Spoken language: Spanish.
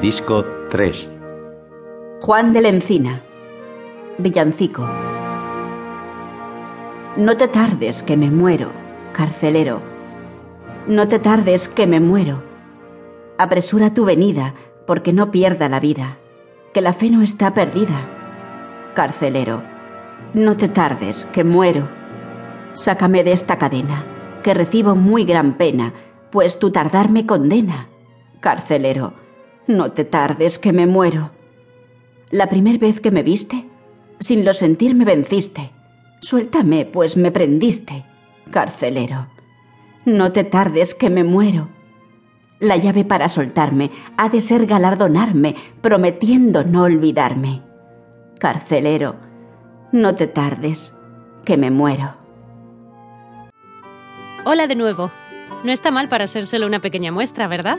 Disco 3. Juan de la Encina. Villancico. No te tardes, que me muero, carcelero. No te tardes, que me muero. Apresura tu venida, porque no pierda la vida, que la fe no está perdida. Carcelero, no te tardes, que muero. Sácame de esta cadena, que recibo muy gran pena, pues tu tardar me condena. Carcelero, no te tardes, que me muero. La primer vez que me viste, sin lo sentir me venciste. Suéltame, pues me prendiste, carcelero. No te tardes, que me muero. La llave para soltarme ha de ser galardonarme, prometiendo no olvidarme. Carcelero, no te tardes, que me muero. Hola de nuevo. No está mal para ser solo una pequeña muestra, ¿verdad?